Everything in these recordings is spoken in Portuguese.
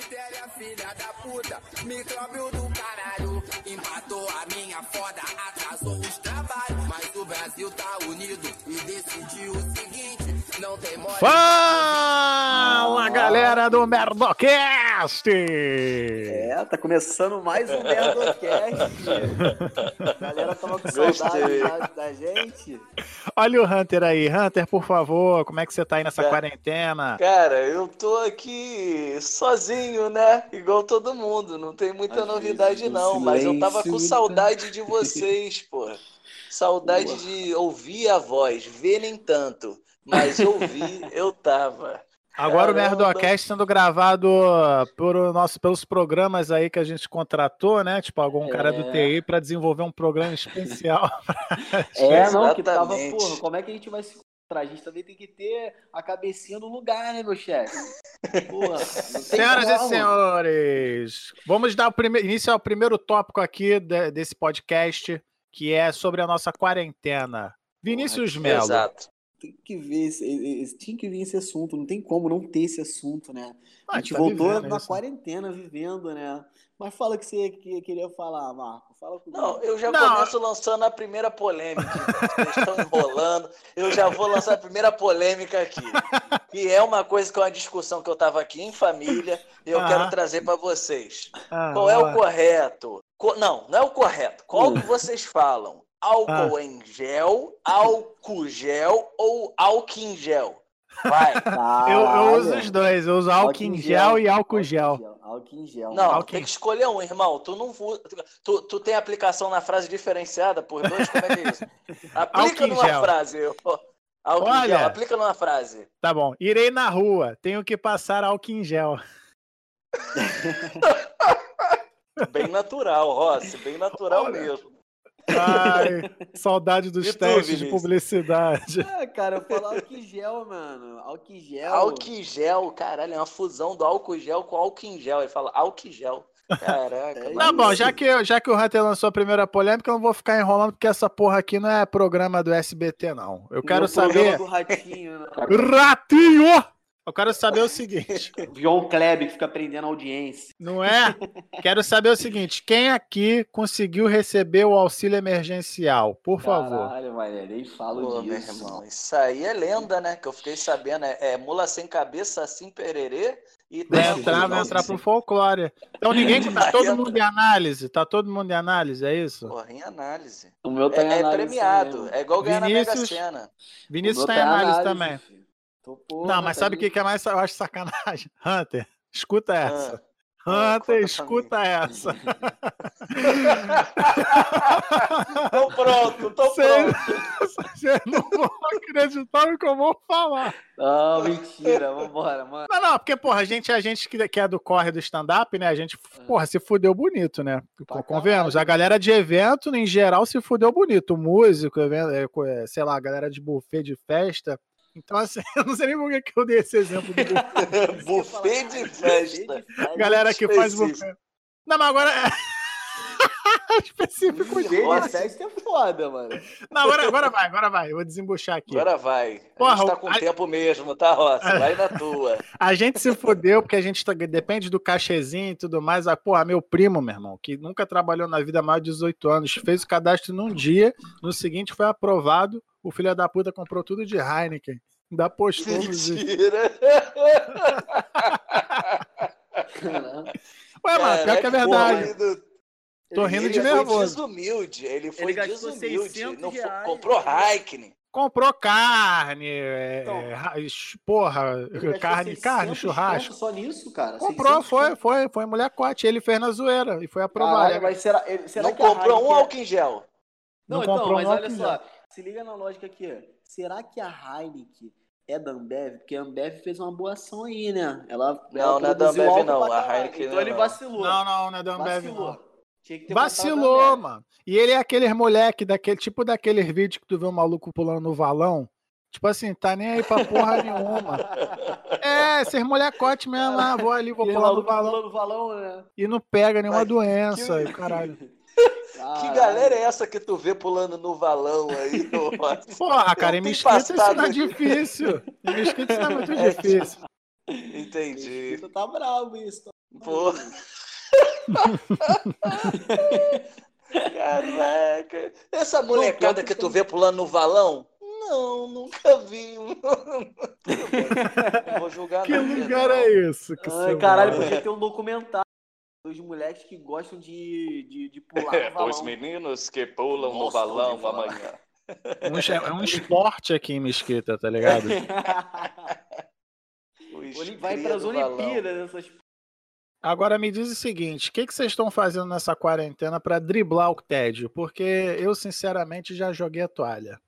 bactéria, filha da puta, micróbio do caralho. Empatou a minha foda, atrasou os trabalhos. Mas o Brasil tá unido e decidiu o seguinte. Fala, galera do Merdocast! É, tá começando mais um Merdocast. A galera tava com saudade da, da gente. Olha o Hunter aí. Hunter, por favor, como é que você tá aí nessa Cara. quarentena? Cara, eu tô aqui sozinho, né? Igual todo mundo. Não tem muita Às novidade, não. Mas eu tava com saudade de vocês, pô. Saudade Boa. de ouvir a voz, ver nem tanto. Mas ouvir, eu tava. Agora o Caramba. Merdocast sendo gravado por o nosso, pelos programas aí que a gente contratou, né? Tipo, algum cara do É. TI para desenvolver um programa especial. É, não, que tava, Exatamente. porra, como é que a gente vai se encontrar? A gente também tem que ter a cabecinha no lugar, né, meu chefe? Porra, Senhoras e senhores, vamos dar o primeiro, início ao primeiro tópico aqui de- desse podcast, que é sobre a nossa quarentena. Vinícius Melo. Exato. Tem que ver, esse, esse- tinha que vir esse assunto, não tem como não ter esse assunto, né? Ah, A gente tá voltou na isso. quarentena vivendo, né? Mas fala o que você que- queria falar, Marco. Fala comigo. Não, eu já Não. começo lançando a primeira polêmica. Vocês estão enrolando. Eu já vou lançar a primeira polêmica aqui. Que é uma coisa que é uma discussão que eu tava aqui em família e eu Aham. quero trazer para vocês. Ah, Qual é o correto? Co- Não, não é o correto. Qual Hum. que vocês falam? Álcool Ah. em gel, álcool gel ou álcool em gel? Vai. Eu, eu uso os dois, eu uso álcool em gel e álcool gel. Álcool em gel. Não, Álcool tem em- que escolher um, irmão. Tu não tu, tu tem aplicação na frase diferenciada por dois? Como é que é isso? Aplica em numa gel. frase. ó. Álcool em Olha. gel, aplica numa frase. Tá bom. Irei na rua, tenho que passar álcool em gel. Bem natural, Rossi, bem natural Olha. mesmo. Ai, saudade dos testes de publicidade. É, cara, eu falo álcool em gel, mano. Álcool em gel. Álcool em gel, caralho, é uma fusão do álcool em gel com álcool em gel. Ele fala álcool em gel. Caraca, É. Tá bom, já que, já que o Hunter lançou a primeira polêmica, eu não vou ficar enrolando, porque essa porra aqui não é programa do SBT, não. Eu quero programa saber. do ratinho, né? Ratinho! Eu quero saber o seguinte, João Kleber que fica prendendo audiência. não é? Quero saber o seguinte: quem aqui conseguiu receber o auxílio emergencial? Por favor. Caralho, mané, nem falo Pô, meu disso. irmão, isso aí é lenda, né? Que eu fiquei sabendo. É, é mula sem cabeça, assim pererê. E Vai entrar, vai entrar pro folclore. Então ninguém. Tá todo mundo em análise? Tá todo mundo em análise, é isso? Porra, em análise. O meu tá em É, é premiado. também. É igual ganhar na Mega Vinícius. Sena. Vinícius meu tá em análise, análise, também. filho. Tô, porra, Não, mas tá sabe o que, que é mais eu acho sacanagem? Hunter, escuta essa. Ah, Ah, Hunter, conta escuta essa. Tô pronto, tô Cê- pronto. Vocês não vão acreditar no que eu vou falar. Não, mentira, vambora, mano. Não, não, porque, porra, a gente, a gente que, é do corre do stand-up, né? A gente, porra, se fudeu bonito, né? Pra Convenhamos. caralho. A galera de evento, em geral, se fudeu bonito. O músico, é, é, sei lá, a galera de buffet de festa. Então, assim, eu não sei nem por que eu dei esse exemplo do buffet. Buffet de festa. galera que faz específico. buffet. Não, mas agora. Específico Buffet de festa é foda, mano. Não, agora, agora vai, agora vai. Eu vou desembuchar aqui. Agora vai. Porra, a gente tá com a- tempo mesmo, tá, Rossi? Vai na tua. A gente se fudeu porque a gente tá- depende do cachezinho e tudo mais. Ah, porra, meu primo, meu irmão, que nunca trabalhou na vida há mais de 18 anos, fez o cadastro num dia, no seguinte foi aprovado. O filho da puta comprou tudo de Heineken. Ainda postou no dia. Mentira. Ué, mano, pior que é verdade. ele- Tô rindo ele de foi nervoso. desumilde. Ele foi gastou desumilde. 600 Não foi- reais, comprou né? Heineken. Comprou carne, é, Então. é, ra- porra, Ele carne, 600 carne, churrasco. Só nisso, cara. Comprou, 600 foi, foi, foi mulher cote. Ele fez na zoeira e foi aprovado. Caralho, mas será, ele- será Não que comprou um álcool em gel. Não, Não então, comprou mas um olha só. Se liga na lógica aqui. Será que a Heineken é da Ambev? Porque a Ambev fez uma boa ação aí, né? Ela, Não, ela não é da Ambev, não. A caralho. Heineken Então não é ele não. vacilou. Não, não, não é da Ambev, não. Vacilou. Tinha que ter comprado da Vacilou, mano. E ele é aquele moleque daquele tipo daqueles vídeos que tu vê o maluco pulando no valão. Tipo assim, tá nem aí pra porra nenhuma. É, esses molecote mesmo, ah, vou ali, vou pular no valão. valão, né? E não pega nenhuma Mas doença, que- e o caralho. Que galera é essa que tu vê pulando no valão aí? Porra, cara, em Mesquita isso não é passado- difícil. Em Mesquita isso não é muito É, difícil. Entendi. Mesquita tá bravo isso. Pô. Caraca. Essa molecada que tu vê pulando no valão? Não, nunca vi. Não vou julgar Que não, lugar não. é esse? Que Ai, caralho, podia ter um documentário dos moleques que gostam de, de, de pular no valão. Os meninos que pulam no Nossa, ouvi falar. amanhã. Es- É um esporte aqui em Mesquita, tá ligado? Vai para as. Olimpíadas, essas Agora me diz o seguinte: o que, que vocês estão fazendo nessa quarentena pra driblar o tédio? Porque eu, sinceramente, já joguei a toalha.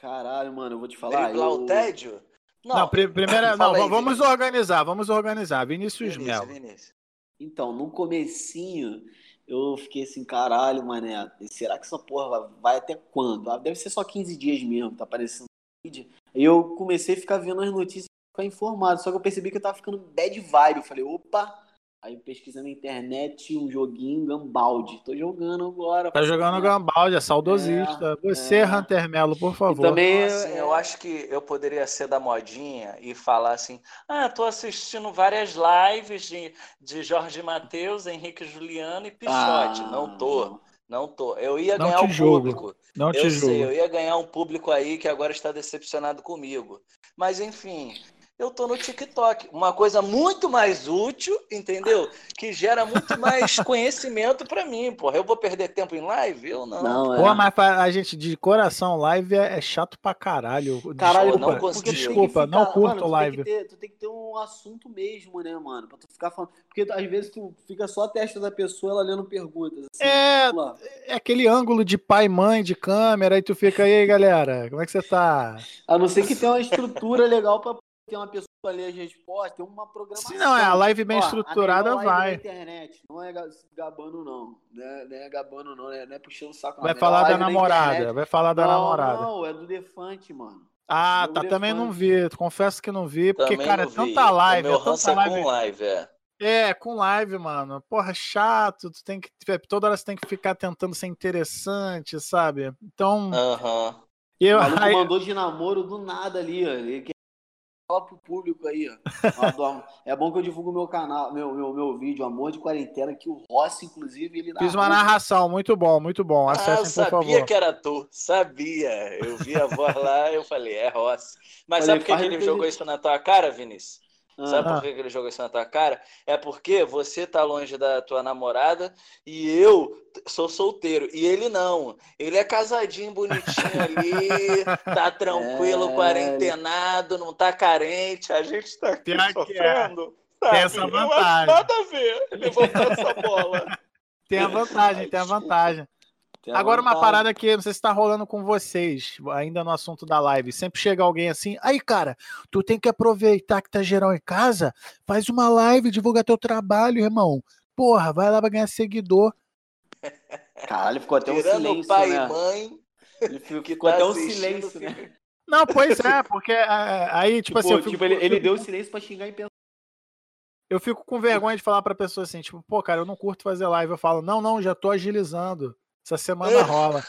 Caralho, mano, eu vou te falar. Driblar eu... o tédio? Não, pri- primeira. Não, aí, vamos Vinícius. organizar, vamos organizar. Vinícius Vinícius, Melo. Vinícius. Então, no comecinho, eu fiquei assim, caralho, mané, será que essa porra vai, vai até quando? Ah, Deve ser só 15 dias mesmo, tá aparecendo no vídeo. Aí eu comecei a ficar vendo as notícias ficar informado, só que eu percebi que eu tava ficando bad vibe. Eu falei, opa, aí pesquisando na internet um joguinho Gambaldi. Tô jogando agora. Tá jogando Gambaldi, é saudosista. Você, é. Hunter Melo, por E favor. também Assim, é, eu acho que eu poderia ser da modinha e falar assim: ah, tô assistindo várias lives de, de Jorge Matheus, Henrique Juliano e Pichote. Ah, não tô, não tô. Eu ia Não ganhar te um julgo. público. Não te Eu julgo. sei, eu ia ganhar um público aí que agora está decepcionado comigo. Mas enfim, eu tô no TikTok, uma coisa muito mais útil, entendeu? Que gera muito mais conhecimento para mim, porra. Eu vou perder tempo em live? Eu não. Não, é. Pô, mas pra- a gente de coração live é, é chato pra caralho. Caralho, Desculpa, não que Desculpa, não ficar- curto mano, tu live. Tem ter, tu tem que ter um assunto mesmo, né, mano? Pra tu ficar falando. Porque às vezes tu fica só a testa da pessoa, ela lendo perguntas. Assim, É, tipo, é aquele ângulo de pai e mãe de câmera, aí tu fica aí, galera, como é que você tá? A não ser que tenha uma estrutura legal pra ter uma pessoa pra ler as respostas, tem uma programação. Se não é a live bem Ó, a estruturada, vai. internet. Não é ga- gabando, não. Não é, não é gabando, não. Não é, não é puxando o saco. Vai A melhor falar da namorada, vai falar da não, namorada. Não, é do Defante, mano. Ah, Jogo tá, também não vi, confesso que não vi, porque, Também cara, é tanta live, O meu é tanta é live. com live, é. É, com live, mano. Porra, chato, tu tem que. Toda hora você tem que ficar tentando ser interessante, sabe? Então, Aham. eu. O maluco aí- mandou de namoro do nada ali, ó. Ele falar pro público aí, ó. É bom que eu divulgo meu canal, meu, meu, meu vídeo, Amor de Quarentena, que o Rossi, inclusive, ele Fiz uma narração, muito bom, muito bom. Ah, eu Acessem, por sabia favor. que era tu, sabia. Eu vi a voz lá, eu falei, é Rossi. Mas Falei, sabe por que ele jogou isso na tua cara, Vinícius? Sabe Ah. por que que ele jogou isso na tua cara? É porque você tá longe da tua namorada e eu sou solteiro. E ele não. Ele é casadinho, bonitinho ali, tá tranquilo, É. quarentenado, não tá carente. A gente tá aqui é. sofrendo. Tem sabe? essa Eu acho vantagem. Nada a ver levantar essa bola. Tem a vantagem, tem a vantagem. Agora, uma vantagem. parada que não sei se tá rolando com vocês, ainda no assunto da live. Sempre chega alguém assim, aí, cara, tu tem que aproveitar que tá geral em casa, faz uma live, divulga teu trabalho, irmão. Porra, vai lá pra ganhar seguidor. Caralho, ficou até um Tirando silêncio, pai né? e mãe, Ele ficou, que ficou tá até um silêncio, fica- né? Não, pois é, porque é, aí, tipo, Tipo, assim, eu fico, tipo, ele, ele deu silêncio pra xingar e pensar. eu fico com vergonha de falar pra pessoa assim, tipo, pô, cara, eu não curto fazer live. Eu falo, não, não, já tô agilizando. Essa semana rola.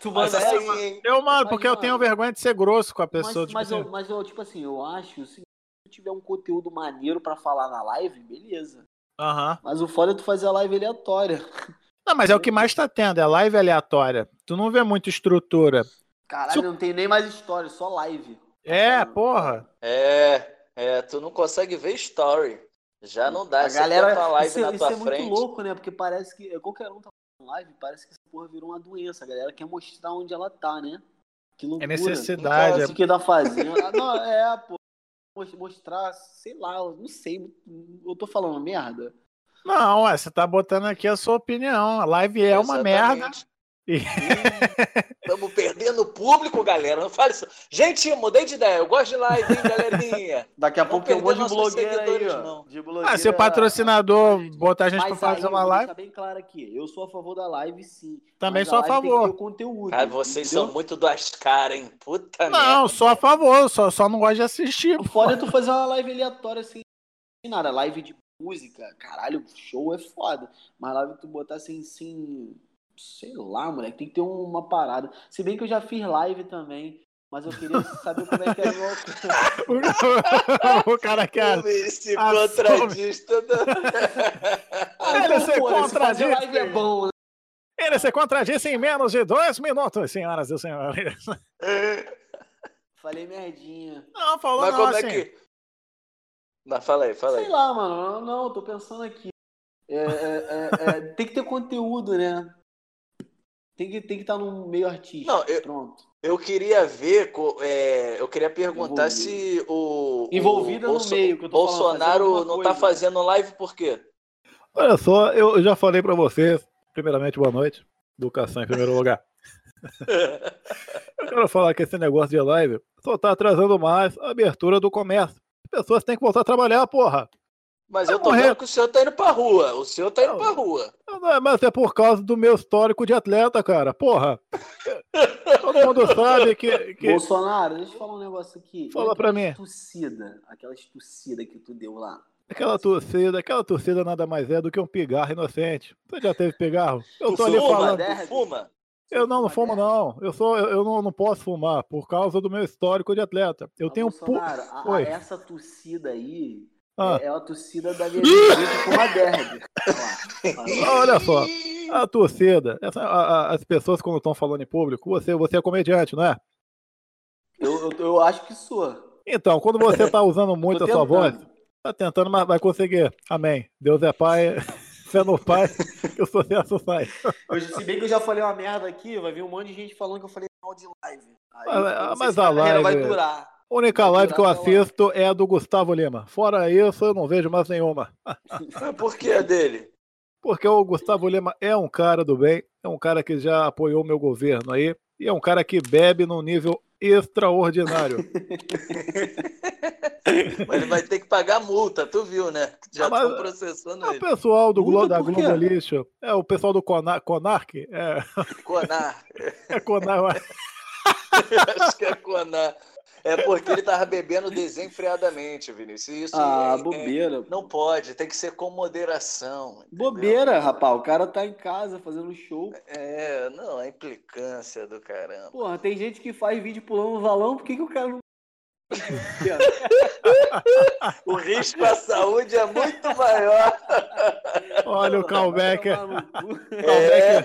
Tu Mas manda assim, essa. hein? Eu, mano, Mas, porque eu tenho vergonha de ser grosso com a Mas, pessoa. tipo mas, assim, eu, mas eu, tipo assim, eu acho assim, se tu tiver um conteúdo maneiro pra falar na live, beleza. aham. Mas o foda é tu fazer a live aleatória. Não, mas é o que mais tá tendo, é live aleatória. Tu não vê muita estrutura. Caralho, não tem nem mais história, só live. É, porra. É, é, tu não consegue ver story. Já não dá. A galera, a live isso, na isso tua é muito frente. louco, né? Porque parece que qualquer um tá live, parece que essa porra virou uma doença. A galera quer mostrar onde ela tá, né? Que loucura. É necessidade. O que tá fazendo? Ah, Não, é, pô. Mos- Mostrar, sei lá, não sei. Eu tô falando merda. Não, ué, você tá botando aqui a sua opinião. A live é uma merda. Estamos perdendo público, galera. Não fale isso. Gente, mudei de ideia. Eu gosto de live, hein, galerinha. Daqui a Não pouco um monte de blogueira aí, ó. não. De blogueira... Ah, se o patrocinador botar a gente pra Mas fazer aí, uma vou live, deixar bem claro aqui. Eu sou a favor da live, sim. também Mas sou a que favor. conteúdo. Ah, vocês entendeu? são muito duas caras, hein? Puta Não, merda. sou a favor, só, só não gosto de assistir. O foda é tu fazer uma live aleatória assim, sem nada. Live de música, caralho, show é foda. Mas live tu botar assim, assim, sei lá, moleque, tem que ter uma parada. Se bem que eu já fiz live também Mas eu queria saber como é que é o o cara quer. Esse assume. contradiz toda. Ele se esse contradiz. live é bom, né? Ele se contradisse em menos de dois minutos, senhoras e senhores. Falei merdinha. Não, falou Mas não, como é assim. que. Mas fala aí, fala aí. Sei lá, mano. Não, não, tô pensando aqui. É, é, é, é, tem que ter conteúdo, né? Tem que tem que estar num meio artístico. Não, eu- Pronto. Eu queria ver, é, eu queria perguntar Envolvido. se o, Envolvida o no meio, que eu tô falando, Bolsonaro alguma não coisa. tá fazendo live por quê? Olha só, eu já falei pra vocês, primeiramente, boa noite. Educação em primeiro lugar. Eu quero falar que esse negócio de live só tá atrasando mais a abertura do comércio. As pessoas têm que voltar a trabalhar, porra. Mas eu tô vendo que o senhor tá indo pra rua. O senhor tá indo Não. pra rua. Não é, mas é por causa do meu histórico de atleta, cara. Porra. Todo mundo sabe que. que... Bolsonaro, deixa eu falar um negócio aqui. Fala pra mim. Tossida, aquelas tossida que tu deu lá. Aquela torcida, aquela torcida nada mais é do que um pigarro inocente. Você já teve pigarro? Eu Tu tô ali fuma, falando. tu Derby. fuma? Eu não, não fumo, não. Eu sou, eu, eu não, não posso fumar por causa do meu histórico de atleta. Eu Mas, tenho. pu- Bolsonaro, a- a- Oi. essa tossida aí Ah. é, é a torcida da Viajante com a derby. Olha só, a torcida, essa- a- a- as pessoas quando estão falando em público, você, você é comediante, não é? Eu, eu, eu acho que sou. Então, quando você está usando muito a sua voz, tentando. tá tentando, mas vai conseguir. Amém. Deus é pai, sendo pai, que o sucesso sai. Se bem que eu já falei uma merda aqui, vai vir um monte de gente falando que eu falei mal de live. Aí, Mas- mas a carreira vai live- durar. A única live que eu assisto é a do Gustavo Lima. Fora isso, eu não vejo mais nenhuma. Mas por que a dele? Porque o Gustavo Lima é um cara do bem, é um cara que já apoiou o meu governo aí, e é um cara que bebe num nível extraordinário. Mas ele vai ter que pagar multa, tu viu, né? Já Ah, estão processando É o ele. pessoal do Glo Puta, da? Globo Lixo, é o pessoal do Conar Conark, é, Conar. é Conar, Acho que é Conar. É porque ele tava bebendo desenfreadamente, Vinícius. Isso Ah, é- é- bobeira. não pode, tem que ser com moderação. entendeu? Bobeira, rapaz. O cara tá em casa fazendo show. É, não, a implicância do caramba. Porra, tem gente que faz vídeo pulando no valão, por que, que o cara não. O risco à saúde é muito maior. Olha o no cu. É,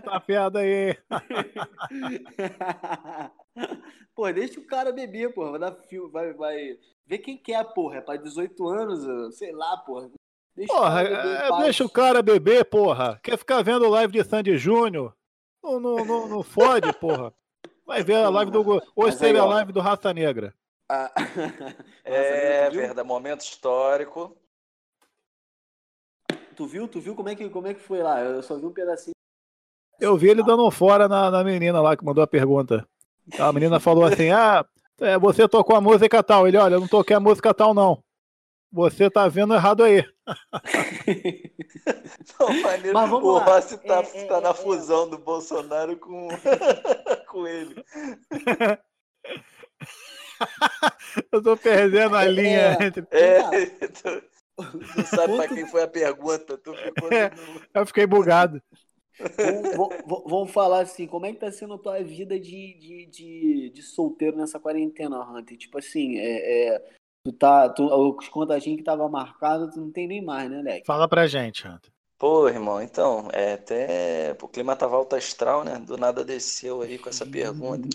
tá afiado aí. pô, deixa o cara beber, porra. Vai dar filme, vai, vai. Ver quem quer, porra. É pra 18 anos, sei lá, porra. Deixa Porra, o beber é, deixa o cara beber, porra. Quer ficar vendo live de Sandy Júnior? Não, não, não, não fode, porra. Vai ver a live do. Hoje Mas aí, teve a live do Raça Negra. Ah. é verdade, momento histórico. Tu viu? Tu viu como é que, como é que foi lá? Eu só vi um pedacinho. Eu vi ele dando um fora na, na menina lá que mandou a pergunta. A menina falou assim: Ah, é, você tocou a música tal. Ele, olha, eu não toquei a música tal, não. Você tá vendo errado aí. Não, maneiro. Mas vamos o lá. Rossi tá, É, é, tá na é, é. fusão do Bolsonaro com, com ele. Eu tô perdendo a É, linha é. entre. É, tu não sabe pra quem foi a pergunta. Tu ficou É. no- Eu fiquei bugado. Vamos, vamos- vamos falar assim, como é que tá sendo a tua vida de, de, de, de solteiro nessa quarentena, Hunter? Tipo assim, é, é, tu tá. Tu, os contatinhos que tava marcado, tu não tem nem mais, né, Leque? Fala pra gente, Hunter. Pô, irmão, então, é até. O clima tava alto astral, né? Do nada desceu aí com essa pergunta.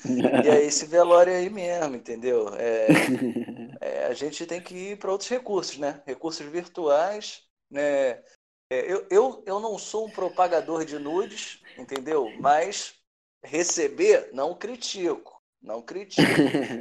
E é esse velório aí mesmo, entendeu? É, é, a gente tem que ir para outros recursos, né? Recursos virtuais, né? É, eu, eu, eu não sou um propagador de nudes, entendeu? Mas receber, não critico. Não critico.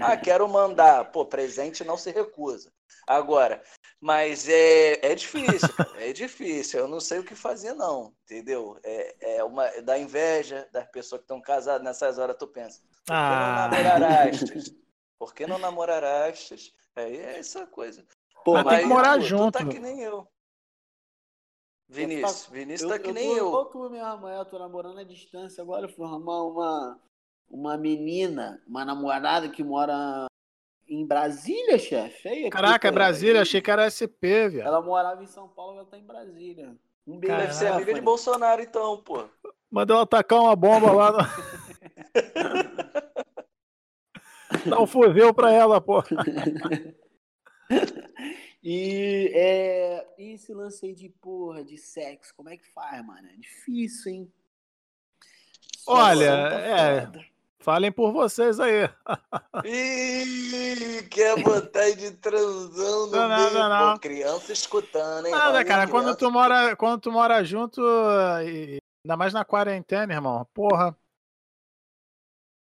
Ah, quero mandar. Pô, presente não se recusa. Agora, mas é, é difícil, é difícil. Eu não sei o que fazer, não, entendeu? É, é uma da inveja das pessoas que estão casadas. Nessas horas tu pensa, por que não Ah, namorarastes? Por que não namorarastes? Aí é essa coisa. Pô, Mas tem que morar tu, junto. Tu tá que nem eu. Vinícius, Vinícius tá que nem tô eu. igual tu mesmo, é, eu tô namorando à distância agora, eu fui arrumar uma, uma menina, uma namorada que mora em Brasília, chefe. Caraca, é Brasília, aí, achei que era SP, viado. Ela morava em São Paulo, ela tá em Brasília. Um beijo. Deve ser amiga de. Bolsonaro, então, pô. Mandou ela tacar uma bomba lá no. Dá um fuzil pra ela, pô. E, é, e esse lance aí de porra, de sexo, como é que faz, mano? É difícil, hein? Olha, é. foda. Falem por vocês aí. Ih, quer botar de transão no Não, não, meio. não, não. Pô, criança escutando, hein? Nada, Olha, cara, quando tu mora, quando tu mora junto, e- ainda mais na quarentena, irmão, porra.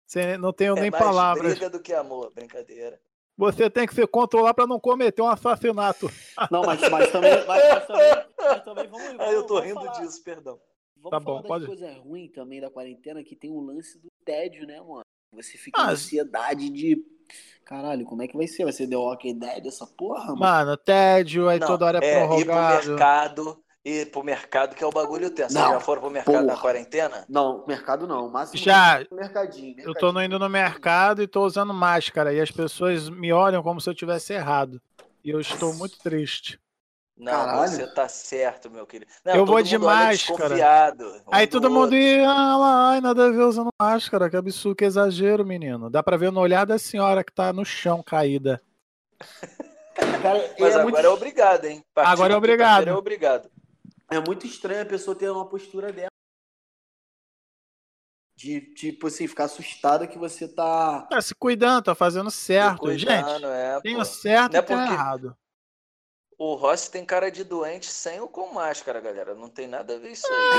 Você não tenho É nem mais palavras. briga do que amor, brincadeira. Você tem que se controlar pra não cometer um assassinato. Não, mas, mas também, mas, mas também, mas também vamos, Ah, eu tô vamos rindo falar, disso, perdão. Vamos Tá falar bom, das pode. coisas ruins também da quarentena, que tem o lance do tédio, né, mano? Você fica Ah, em ansiedade de. Caralho, como é que vai ser? Vai ser The Walking Dead essa porra, mano? Mano, tédio, aí Não, toda hora é, é ir pro prorrogado. mercado, ir pro mercado, que é o bagulho tenso. Vocês Não, já foram pro mercado na porra. quarentena? Não, mercado não. Máximo Já, é mercadinho, eu tô no- indo no mercado e tô usando máscara. E as pessoas me olham como se eu tivesse errado. E eu estou muito triste. Não, Caralho. você tá certo, meu querido. Não, Eu vou de máscara. um Aí do todo mundo outro. ia, ah lá, ai, nada a ver usando máscara. Que absurdo, que exagero, menino. Dá pra ver no olhar da senhora que tá no chão caída. Cara, Mas é, agora muito, é obrigado, hein? Agora é obrigado. É obrigado. é muito estranho a pessoa ter uma postura dela. De, tipo assim, ficar assustada que você tá. Tá se cuidando, tá fazendo certo. Cuidando, Gente, é, tem o certo é e tem o porque- errado. O Rossi tem cara de doente sem ou com máscara, galera. Não tem nada a ver isso aí.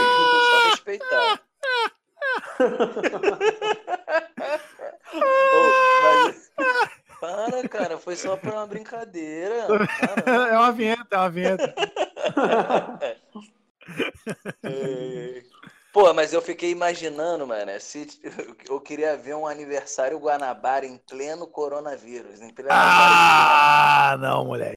Só respeitar. Ô, mas- Para, cara. Foi só pra uma brincadeira. Para. É uma vinheta, é uma vinheta. É. Pô, mas eu fiquei imaginando, mano, se eu queria ver um aniversário Guanabara em pleno coronavírus, em quarentena. Ah, não, moleque.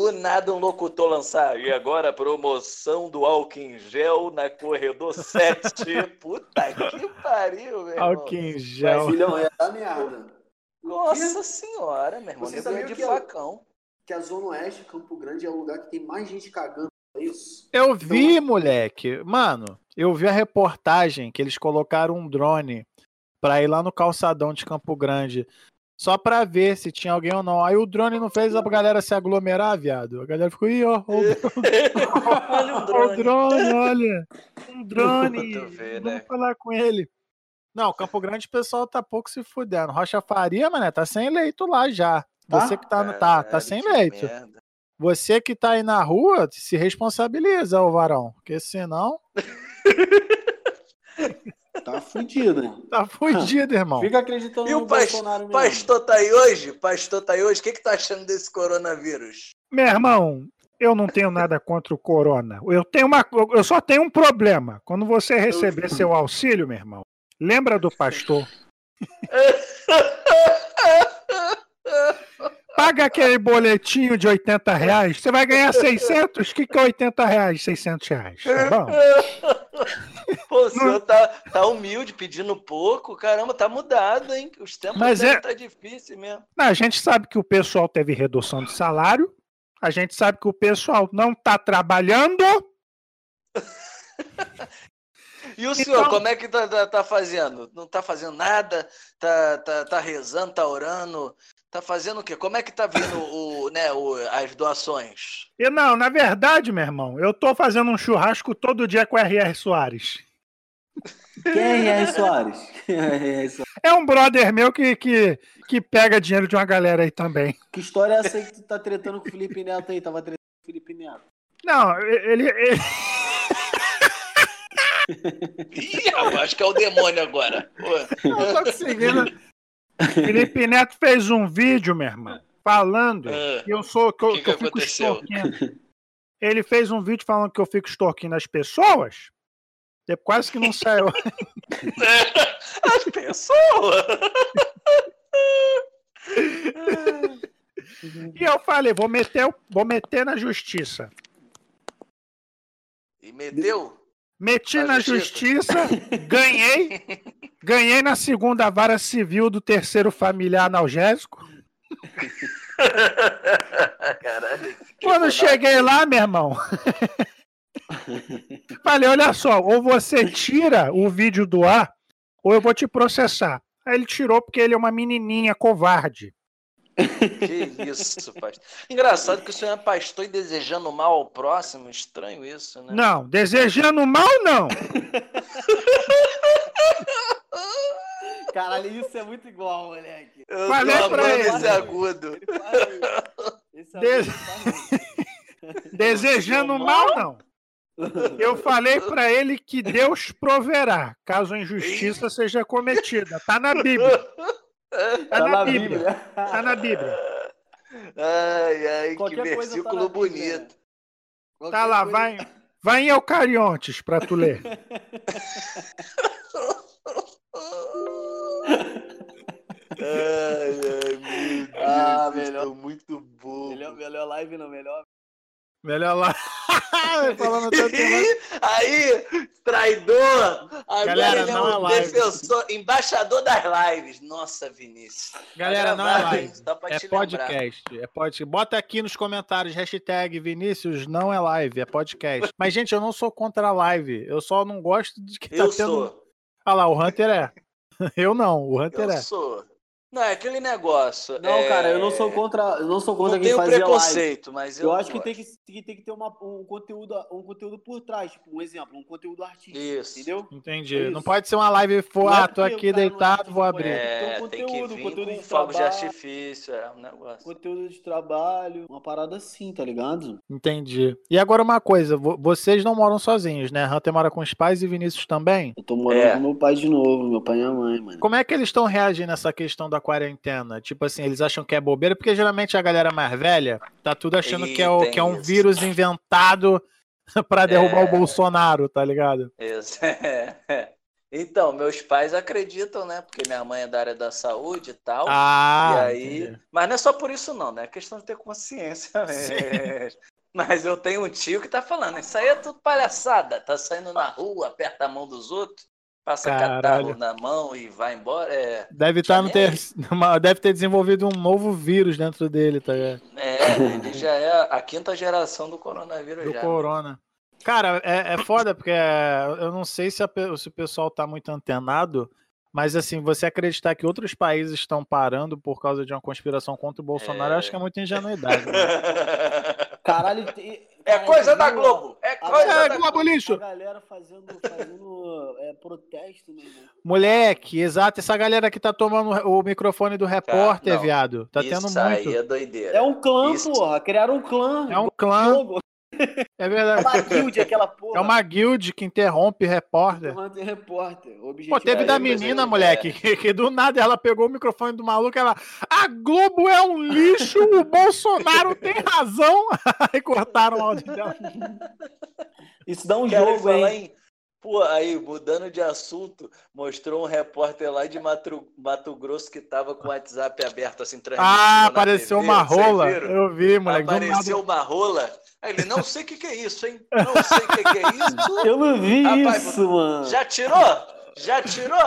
Do nada um locutor lançar. E agora promoção do álcool em gel na corredor 7. Puta que pariu, irmão. Álcool em gel. Filhão, é da merda. Nossa senhora, meu irmão. Você sabia ia de que facão. Que a Zona Oeste, Campo Grande, é o lugar que tem mais gente cagando. É isso? Eu vi, moleque. Mano, eu vi a reportagem que eles colocaram um drone pra ir lá no calçadão de Campo Grande. Só pra ver se tinha alguém ou não. Aí o drone não fez a galera se aglomerar, viado. A galera ficou, ih, ó, ó, o Olha um Ó, o drone. drone, olha. Um drone. Vê, Vamos né? falar com ele. Não, Campo Grande o pessoal tá pouco se fudendo. Rocha Faria, mané, tá sem leito lá já. Tá? Você que tá, no- tá, tá sem leito. merda. Você que tá aí na rua, se responsabiliza, ô varão. Porque senão, Tá fudido, tá fudido, irmão. Fica acreditando E no o Bolsonaro mesmo. pastor tá aí hoje? Pastor tá aí hoje? O que que tá achando desse coronavírus? Meu irmão, eu não tenho nada contra o corona. Eu tenho uma, eu só tenho um problema. Quando você receber seu auxílio, meu irmão, lembra do pastor. Paga aquele boletinho de 80 reais. Você vai ganhar 600? O que, que é 80 reais? 600 reais. Tá bom? Pô, o senhor tá, tá humilde, pedindo pouco. Caramba, tá mudado, hein? Os tempos Mas devem é- tá difícil mesmo. Não, a gente sabe que o pessoal teve redução de salário. A gente sabe que o pessoal não está trabalhando. E o senhor, Então- como é que tá, tá, tá fazendo? Não tá fazendo nada? Tá, tá, tá rezando, tá orando? Tá fazendo o quê? Como é que tá vindo o, né, o, as doações? E não, na verdade, meu irmão, eu tô fazendo um churrasco todo dia com o R.R. Soares. Quem é R. Soares? Quem é. Soares? É um brother meu que, que, que pega dinheiro de uma galera aí também. Que história é essa aí que tu tá tretando com o Felipe Neto aí? Tava tretando com o Felipe Neto. Não, ele. ele- Ih, acho que é o demônio agora. Pô. Eu tô conseguindo. Felipe Neto fez um vídeo, meu irmão, falando Ah, que eu sou. Que, eu- Que que eu fico extorquindo. Ele fez um vídeo falando que eu fico extorquindo as pessoas. E quase que não saiu. As pessoas. E eu falei, vou meter, vou meter na justiça. E meteu? Meti Na na justiça. justiça, ganhei. Ganhei na segunda vara civil do terceiro familiar analgésico. Caralho. Quando cheguei lá, meu irmão. Falei, olha só, ou você tira o vídeo do ar, ou eu vou te processar. Aí ele tirou porque ele é uma menininha covarde. Que isso, pastor. Engraçado que o senhor é pastor e desejando mal ao próximo. Estranho isso, né? Não, desejando mal, não. Caralho, isso é muito igual, moleque. Eu Falei tô pra ele. esse agudo. Ele. Esse é Des- faz isso. Desejando mal, não. Eu falei pra ele que Deus proverá, caso a injustiça seja cometida. Tá na Bíblia. Tá, Tá na Bíblia. Tá na Bíblia. Ai, ai, Qualquer que coisa tá versículo Bíblia. bonito. Tá lá, vai, vai em Eucariontes pra tu ler. Ai, ai, meu Deus, Ah, melhor. muito bobos. Melhor, melhor live não, melhor. Melhor lá. Falando tanto. Aí, traidor! Agora Galera, ele é não é um live. defensor, embaixador das lives. Nossa, Vinícius. Galera, Tá não é live. hein? Só pra É te lembrar. podcast. É podcast. Bota aqui nos comentários, hashtag Vinícius não é live, é podcast. Mas, gente, eu não sou contra a live. Eu só não gosto de que tá Eu tendo. sou. Ah lá, o Hunter é. Eu não, o Hunter Eu é. sou. Não, é aquele negócio. Não, é... cara, eu não sou contra, eu não sou contra Não quem tenho fazia live. preconceito, mas eu. Eu não acho que tem que, que tem que ter uma, um, conteúdo, um conteúdo por trás, tipo, um exemplo, um conteúdo artístico. Isso. Entendeu? Entendi. É não pode ser uma live for, é ah, tô aqui é deitado, vou abrir. Tem que ter um É, tem que conteúdo, vir conteúdo com de fogos de trabalho. artifício, é um negócio. Conteúdo de trabalho, uma parada assim, tá ligado? Entendi. E agora uma coisa, vo- vocês não moram sozinhos, né? Hunter mora com os pais e Vinícius também. Eu tô morando É. com meu pai de novo, meu pai e minha mãe, mano. Como é que eles estão reagindo nessa questão da quarentena? Tipo assim, eles acham que é bobeira, porque geralmente a galera mais velha tá tudo achando Ih, que é, o, que é um isso. vírus inventado pra derrubar É. o Bolsonaro, tá ligado? Isso. Então, meus pais acreditam, né? Porque minha mãe é da área da saúde e tal. Ah, e aí. entendi. Mas não é só por isso, não, né? É questão de ter consciência mesmo. Mas eu tenho um tio que tá falando, isso aí é tudo palhaçada. Tá saindo na rua, aperta a mão dos outros, passa Caralho. catarro na mão e vai embora. É, Deve, tá no ter... uma- deve ter desenvolvido um novo vírus dentro dele, tá ligado? é ele já é a quinta geração do coronavírus Do já. corona. Cara, é, é foda, porque é, eu não sei se, a se o pessoal tá muito antenado, mas assim, você acreditar que outros países estão parando por causa de uma conspiração contra o Bolsonaro, eu acho que é muita ingenuidade. né? Caralho, É coisa da Globo. É a- coisa É, da Globo A lixo! galera fazendo, fazendo é, protesto, meu irmão. Moleque, exato, essa galera que tá tomando o microfone do repórter, não. viado. Tá tendo Isso aí muito. é doideira. É um clã, Isso. porra. Criaram um clã. É um clã, É É verdade. uma guild, aquela porra. É uma guild que interrompe repórter. Hunter repórter. Pô, teve é da esse. menina, é. moleque, que, que do nada ela pegou o microfone do maluco ela. A Globo é um lixo, o Bolsonaro tem razão. Aí cortaram o áudio dela. Isso dá um Quero jogo, falar hein? Pô, aí, mudando de assunto, mostrou um repórter lá de Mato, Mato Grosso que tava com o WhatsApp aberto, assim, transmitindo Ah, apareceu TV, uma rola. Eu vi, moleque. nada. Apareceu uma rola. Aí ele, não sei o que, que é isso, hein? Não sei o que, que é isso. Eu não vi Rapaz, isso, mano. Já tirou? Já tirou?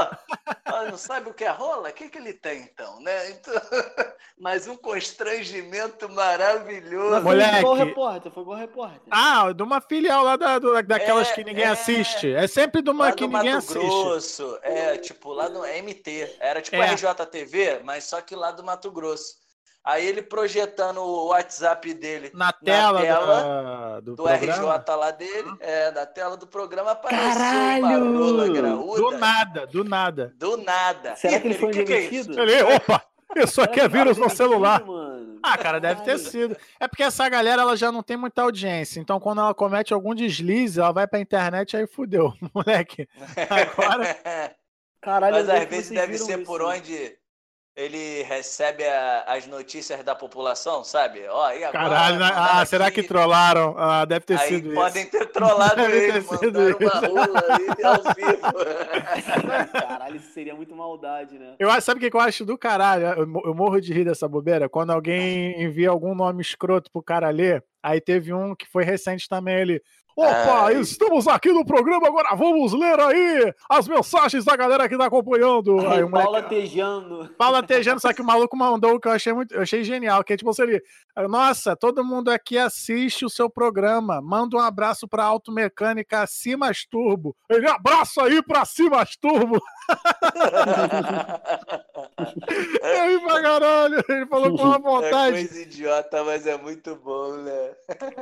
Ah, não sabe o que é rola? O que, que ele tem, então, né? Então, mas um constrangimento maravilhoso. Mas foi Moleque. igual repórter, foi igual repórter. Ah, de uma filial lá da, do- daquelas É, que ninguém é. assiste. É sempre de uma Lá que do ninguém Mato assiste. Grosso, é, tipo, lá no MT. Era tipo É. RJTV, mas só que lá do Mato Grosso. Aí ele projetando o WhatsApp dele Na tela, tela do, do programa. RJ lá dele, é, da tela do programa, apareceu Caralho! graúda. Do nada, do nada. Do nada. Será que ele foi que que é isso? demitido? Ele, opa, isso aqui é vírus no celular. Mano. Ah, cara, deve ter sido. É porque essa galera ela já não tem muita audiência. Então, quando ela comete algum deslize, ela vai pra internet aí fudeu. Moleque, agora. Caralho, Mas eu às vezes deve ser isso. por onde ele recebe a- as notícias da população, sabe? Ó, e agora, Caralho, né? ah, será aqui, que trollaram? Ah, deve ter Aí sido isso. podem ter trollado Deve ele, ter sido mandaram uma isso. rola aí ao vivo. Caralho, isso seria muito maldade, né? Eu sabe o que eu acho do caralho? Eu morro de rir dessa bobeira. Quando alguém envia algum nome escroto pro cara ler, Aí teve um que foi recente também, ele. Opa, Ai. estamos aqui no programa, agora vamos ler aí as mensagens da galera que tá acompanhando. Aí, aí Paula moleque... Tejando. Paula Tejando, só que o maluco mandou o que eu achei muito, eu achei genial, que é tipo assim, ele, nossa, todo mundo aqui assiste o seu programa, manda um abraço pra Automecânica Cimas Turbo. Ele, abraço aí pra Cimas Turbo. eu pra caralho, ele falou com uma vontade. É coisa idiota, mas é muito bom, né?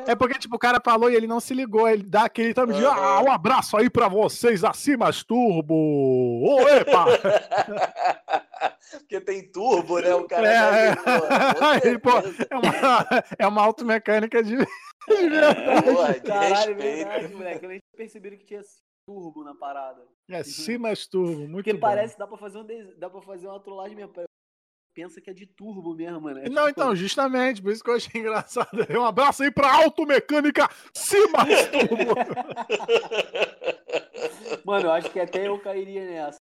É porque, tipo, o cara falou e ele não se ligou ele dá aquele também de ah, um abraço aí para vocês, acima turbo! Ô, epa! Porque tem turbo, né? O cara. É, é. Aí, pô, é, uma, é uma automecânica de. Porra, de Caralho, é verdade, moleque. Nem perceberam que tinha turbo na parada. É, sim, mas turbo, muito Porque bom. parece, dá pra fazer, um, dá pra fazer uma trollagem mesmo pensa que é de turbo mesmo, né? Não, tipo... então, justamente, por isso que eu achei engraçado. Um abraço aí pra Automecânica Cima Turbo. mano, eu acho que até eu cairia nessa.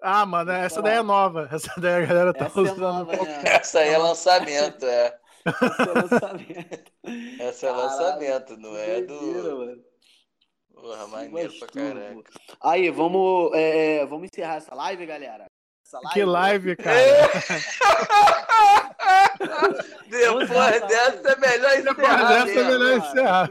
Ah, mano, essa daí é nova. Essa daí a galera tá essa é usando. É nova, né? Essa aí é lançamento, é. Essa é lançamento. Essa é lançamento, não é do. Mano. Porra, maneiro pra caraca. Aí, vamos, é, vamos encerrar essa live, galera. Live, que live, cara. Depois dessa é melhor encerrar. Depois dessa é melhor encerrar.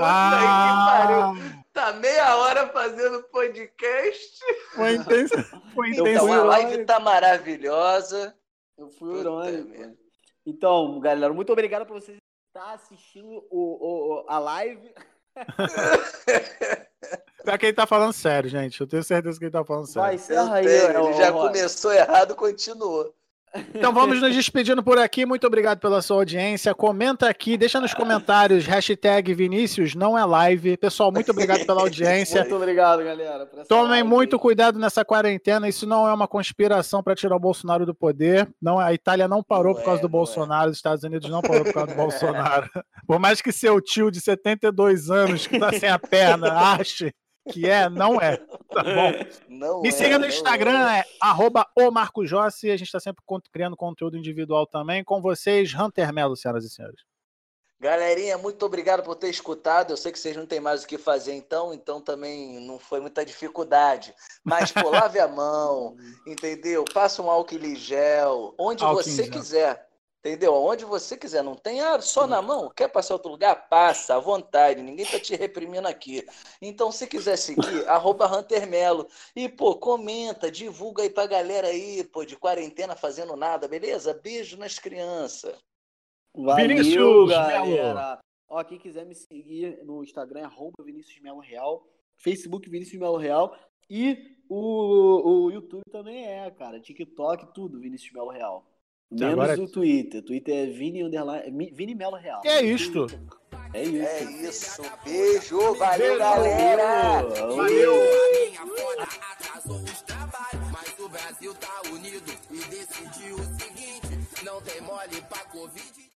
ah. Tá meia hora fazendo podcast. Foi intenso. Foi intenso. Então, a live tá maravilhosa. Eu fui irônico. Então, galera, muito obrigado por vocês estar assistindo o, o, a live. Pra quem tá falando sério, gente. Eu tenho certeza que ele tá falando sério. Vai, encerra aí. Ele já começou errado, continuou. Então vamos nos despedindo por aqui. Muito obrigado pela sua audiência. Comenta aqui, deixa nos comentários, hashtag Vinícius não é live. Pessoal, muito obrigado pela audiência. muito obrigado, galera. Tomem muito cuidado nessa quarentena. Isso não é uma conspiração para tirar o Bolsonaro do poder. Não, a Itália não parou não por causa é, do Bolsonaro, é. os Estados Unidos não parou por causa do Bolsonaro. Por mais que seu tio de 72 anos, que tá sem a perna, ache que é, não é. Tá bom? Não Me é, siga no Instagram, é, é arroba o Marco Jossi. A gente está sempre criando conteúdo individual também. Com vocês, Hunter Melo, senhoras e senhores. Galerinha, muito obrigado por ter escutado. Eu sei que vocês não têm mais o que fazer então, então também não foi muita dificuldade. Mas, pô, lave a mão, entendeu? Passa um álcool gel, onde álcool você quiser. Entendeu? Onde você quiser, não tem ah, só na mão. Quer passar outro lugar? Passa, à vontade. Ninguém tá te reprimindo aqui. Então, se quiser seguir, arroba Hunter Melo. E, pô, comenta, divulga aí pra galera aí, pô, de quarentena fazendo nada, beleza? Beijo nas crianças. Valeu, Vinícius galera. Melo. Ó, quem quiser me seguir no Instagram, arroba Vinícius Melo Real. Facebook Vinícius Melo Real. E o, o YouTube também é, cara. TikTok, tudo Vinícius Melo Real. Menos Agora... o Twitter. Twitter é Vini, underline, Vini Melo Real. É isto. É isso. É isso. Beijo. Valeu, galera. Valeu. Mas o Brasil tá unido e decidiu o seguinte: não tem mole pra Covid.